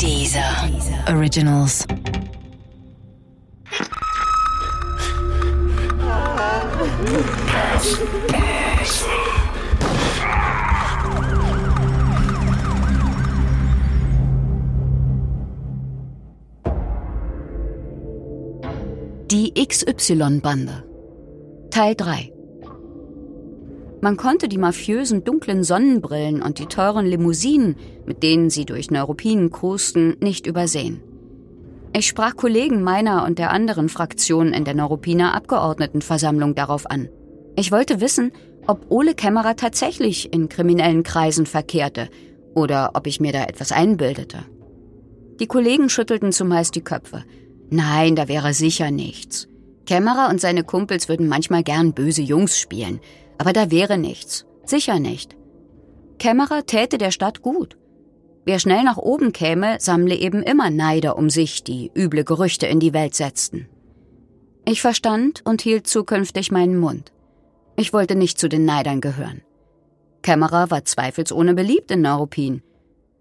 Dieser Originals. Die XY-Bande. Teil 3. Man konnte die mafiösen dunklen Sonnenbrillen und die teuren Limousinen, mit denen sie durch Neuruppinen krusten, nicht übersehen. Ich sprach Kollegen meiner und der anderen Fraktionen in der Neuruppiner Abgeordnetenversammlung darauf an. Ich wollte wissen, ob Ole Kämmerer tatsächlich in kriminellen Kreisen verkehrte oder ob ich mir da etwas einbildete. Die Kollegen schüttelten zumeist die Köpfe. Nein, da wäre sicher nichts. Kämmerer und seine Kumpels würden manchmal gern böse Jungs spielen, aber da wäre nichts. Sicher nicht. Kämmerer täte der Stadt gut. Wer schnell nach oben käme, sammle eben immer Neider um sich, die üble Gerüchte in die Welt setzten. Ich verstand und hielt zukünftig meinen Mund. Ich wollte nicht zu den Neidern gehören. Kämmerer war zweifelsohne beliebt in Neuruppin.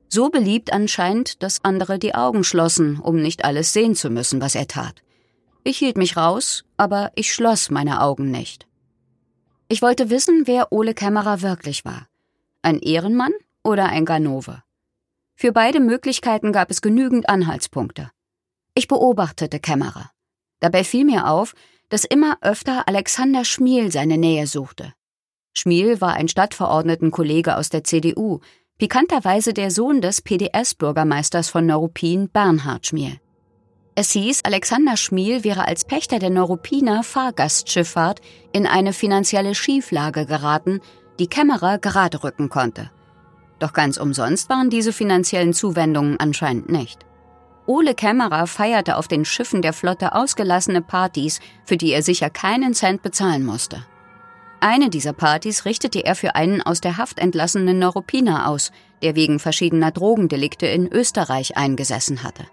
So beliebt anscheinend, dass andere die Augen schlossen, um nicht alles sehen zu müssen, was er tat. Ich hielt mich raus, aber ich schloss meine Augen nicht. Ich wollte wissen, wer Ole Kämmerer wirklich war. Ein Ehrenmann oder ein Ganove? Für beide Möglichkeiten gab es genügend Anhaltspunkte. Ich beobachtete Kämmerer. Dabei fiel mir auf, dass immer öfter Alexander Schmiel seine Nähe suchte. Schmiel war ein Stadtverordnetenkollege aus der CDU, pikanterweise der Sohn des PDS-Bürgermeisters von Neuruppin, Bernhard Schmiel. Es hieß, Alexander Schmiel wäre als Pächter der Neuruppiner Fahrgastschifffahrt in eine finanzielle Schieflage geraten, die Kämmerer gerade rücken konnte. Doch ganz umsonst waren diese finanziellen Zuwendungen anscheinend nicht. Ole Kämmerer feierte auf den Schiffen der Flotte ausgelassene Partys, für die er sicher keinen Cent bezahlen musste. Eine dieser Partys richtete er für einen aus der Haft entlassenen Neuruppiner aus, der wegen verschiedener Drogendelikte in Österreich eingesessen hatte.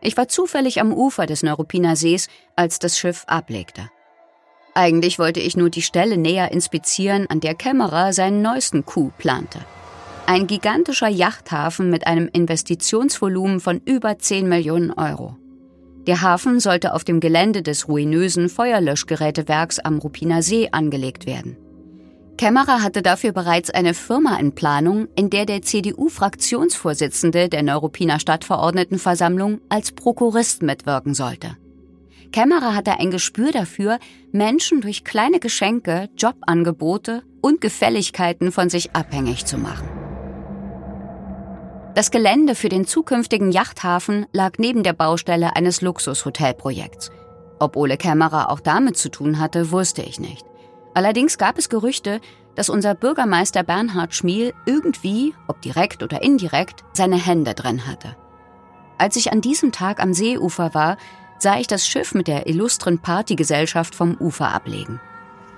Ich war zufällig am Ufer des Neuruppiner Sees, als das Schiff ablegte. Eigentlich wollte ich nur die Stelle näher inspizieren, an der Kämmerer seinen neuesten Coup plante. Ein gigantischer Yachthafen mit einem Investitionsvolumen von über 10 Millionen Euro. Der Hafen sollte auf dem Gelände des ruinösen Feuerlöschgerätewerks am Ruppiner See angelegt werden. Kämmerer hatte dafür bereits eine Firma in Planung, in der der CDU-Fraktionsvorsitzende der Neuruppiner Stadtverordnetenversammlung als Prokurist mitwirken sollte. Kämmerer hatte ein Gespür dafür, Menschen durch kleine Geschenke, Jobangebote und Gefälligkeiten von sich abhängig zu machen. Das Gelände für den zukünftigen Yachthafen lag neben der Baustelle eines Luxushotelprojekts. Ob Ole Kämmerer auch damit zu tun hatte, wusste ich nicht. Allerdings gab es Gerüchte, dass unser Bürgermeister Bernhard Schmiel irgendwie, ob direkt oder indirekt, seine Hände drin hatte. Als ich an diesem Tag am Seeufer war, sah ich das Schiff mit der illustren Partygesellschaft vom Ufer ablegen.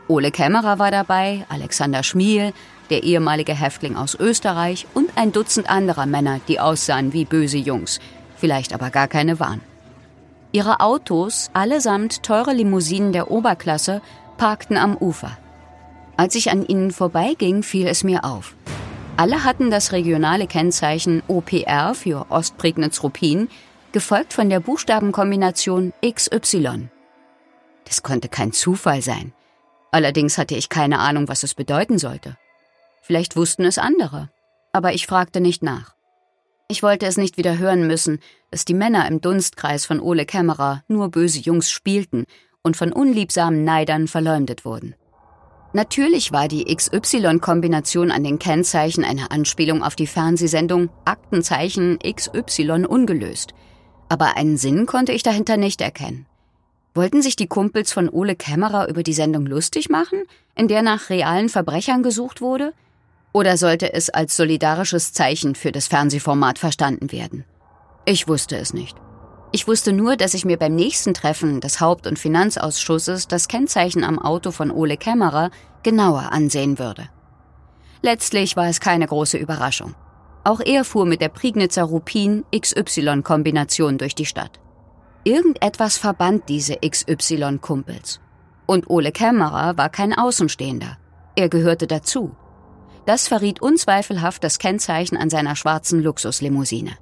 Ole Kämmerer war dabei, Alexander Schmiel, der ehemalige Häftling aus Österreich und ein Dutzend anderer Männer, die aussahen wie böse Jungs, vielleicht aber gar keine waren. Ihre Autos, allesamt teure Limousinen der Oberklasse, parkten am Ufer. Als ich an ihnen vorbeiging, fiel es mir auf. Alle hatten das regionale Kennzeichen OPR für Ostprignitz-Ruppin, gefolgt von der Buchstabenkombination XY. Das konnte kein Zufall sein. Allerdings hatte ich keine Ahnung, was es bedeuten sollte. Vielleicht wussten es andere, aber ich fragte nicht nach. Ich wollte es nicht wieder hören müssen, dass die Männer im Dunstkreis von Ole Kämmerer nur böse Jungs spielten und von unliebsamen Neidern verleumdet wurden. Natürlich war die XY-Kombination an den Kennzeichen eine Anspielung auf die Fernsehsendung Aktenzeichen XY ungelöst. Aber einen Sinn konnte ich dahinter nicht erkennen. Wollten sich die Kumpels von Ole Kämmerer über die Sendung lustig machen, in der nach realen Verbrechern gesucht wurde? Oder sollte es als solidarisches Zeichen für das Fernsehformat verstanden werden? Ich wusste es nicht. Ich wusste nur, dass ich mir beim nächsten Treffen des Haupt- und Finanzausschusses das Kennzeichen am Auto von Ole Kämmerer genauer ansehen würde. Letztlich war es keine große Überraschung. Auch er fuhr mit der Prignitzer Rupin XY-Kombination durch die Stadt. Irgendetwas verband diese XY-Kumpels. Und Ole Kämmerer war kein Außenstehender. Er gehörte dazu. Das verriet unzweifelhaft das Kennzeichen an seiner schwarzen Luxuslimousine.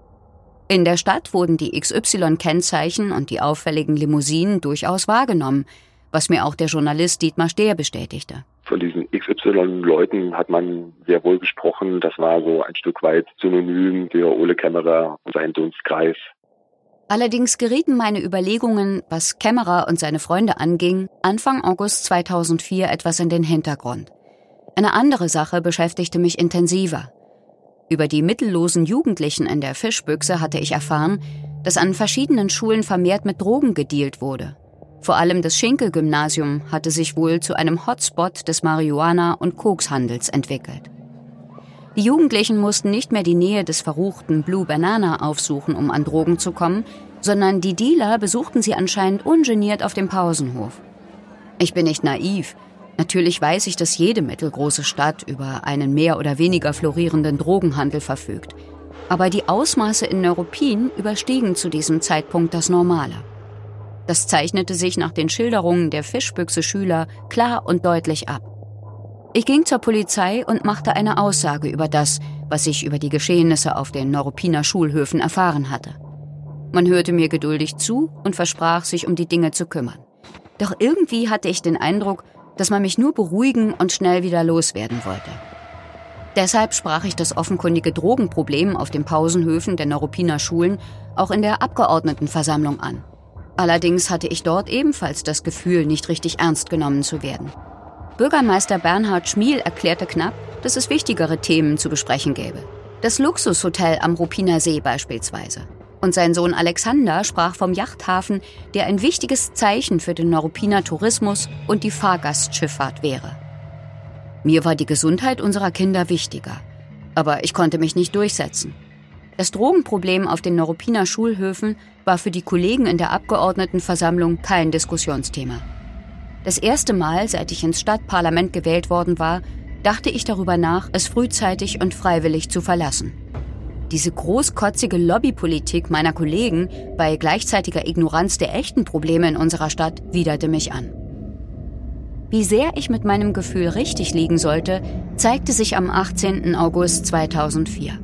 In der Stadt wurden die XY-Kennzeichen und die auffälligen Limousinen durchaus wahrgenommen, was mir auch der Journalist Dietmar Stehr bestätigte. Von diesen XY-Leuten hat man sehr wohl gesprochen. Das war so ein Stück weit synonym für Ole Kämmerer und seinen Dunstkreis. Allerdings gerieten meine Überlegungen, was Kämmerer und seine Freunde anging, Anfang August 2004 etwas in den Hintergrund. Eine andere Sache beschäftigte mich intensiver. Über die mittellosen Jugendlichen in der Fischbüchse hatte ich erfahren, dass an verschiedenen Schulen vermehrt mit Drogen gedealt wurde. Vor allem das Schinkel-Gymnasium hatte sich wohl zu einem Hotspot des Marihuana- und Kokshandels entwickelt. Die Jugendlichen mussten nicht mehr die Nähe des verruchten Blue Banana aufsuchen, um an Drogen zu kommen, sondern die Dealer besuchten sie anscheinend ungeniert auf dem Pausenhof. Ich bin nicht naiv. Natürlich weiß ich, dass jede mittelgroße Stadt über einen mehr oder weniger florierenden Drogenhandel verfügt. Aber die Ausmaße in Neuruppin überstiegen zu diesem Zeitpunkt das Normale. Das zeichnete sich nach den Schilderungen der Fischbüchse-Schüler klar und deutlich ab. Ich ging zur Polizei und machte eine Aussage über das, was ich über die Geschehnisse auf den Neuruppiner Schulhöfen erfahren hatte. Man hörte mir geduldig zu und versprach, sich um die Dinge zu kümmern. Doch irgendwie hatte ich den Eindruck, dass man mich nur beruhigen und schnell wieder loswerden wollte. Deshalb sprach ich das offenkundige Drogenproblem auf den Pausenhöfen der Neuruppiner Schulen auch in der Abgeordnetenversammlung an. Allerdings hatte ich dort ebenfalls das Gefühl, nicht richtig ernst genommen zu werden. Bürgermeister Bernhard Schmiel erklärte knapp, dass es wichtigere Themen zu besprechen gäbe. Das Luxushotel am Ruppiner See beispielsweise. Und sein Sohn Alexander sprach vom Yachthafen, der ein wichtiges Zeichen für den Neuruppiner Tourismus und die Fahrgastschifffahrt wäre. Mir war die Gesundheit unserer Kinder wichtiger. Aber ich konnte mich nicht durchsetzen. Das Drogenproblem auf den Neuruppiner Schulhöfen war für die Kollegen in der Abgeordnetenversammlung kein Diskussionsthema. Das erste Mal, seit ich ins Stadtparlament gewählt worden war, dachte ich darüber nach, es frühzeitig und freiwillig zu verlassen. Diese großkotzige Lobbypolitik meiner Kollegen bei gleichzeitiger Ignoranz der echten Probleme in unserer Stadt widerte mich an. Wie sehr ich mit meinem Gefühl richtig liegen sollte, zeigte sich am 18. August 2004.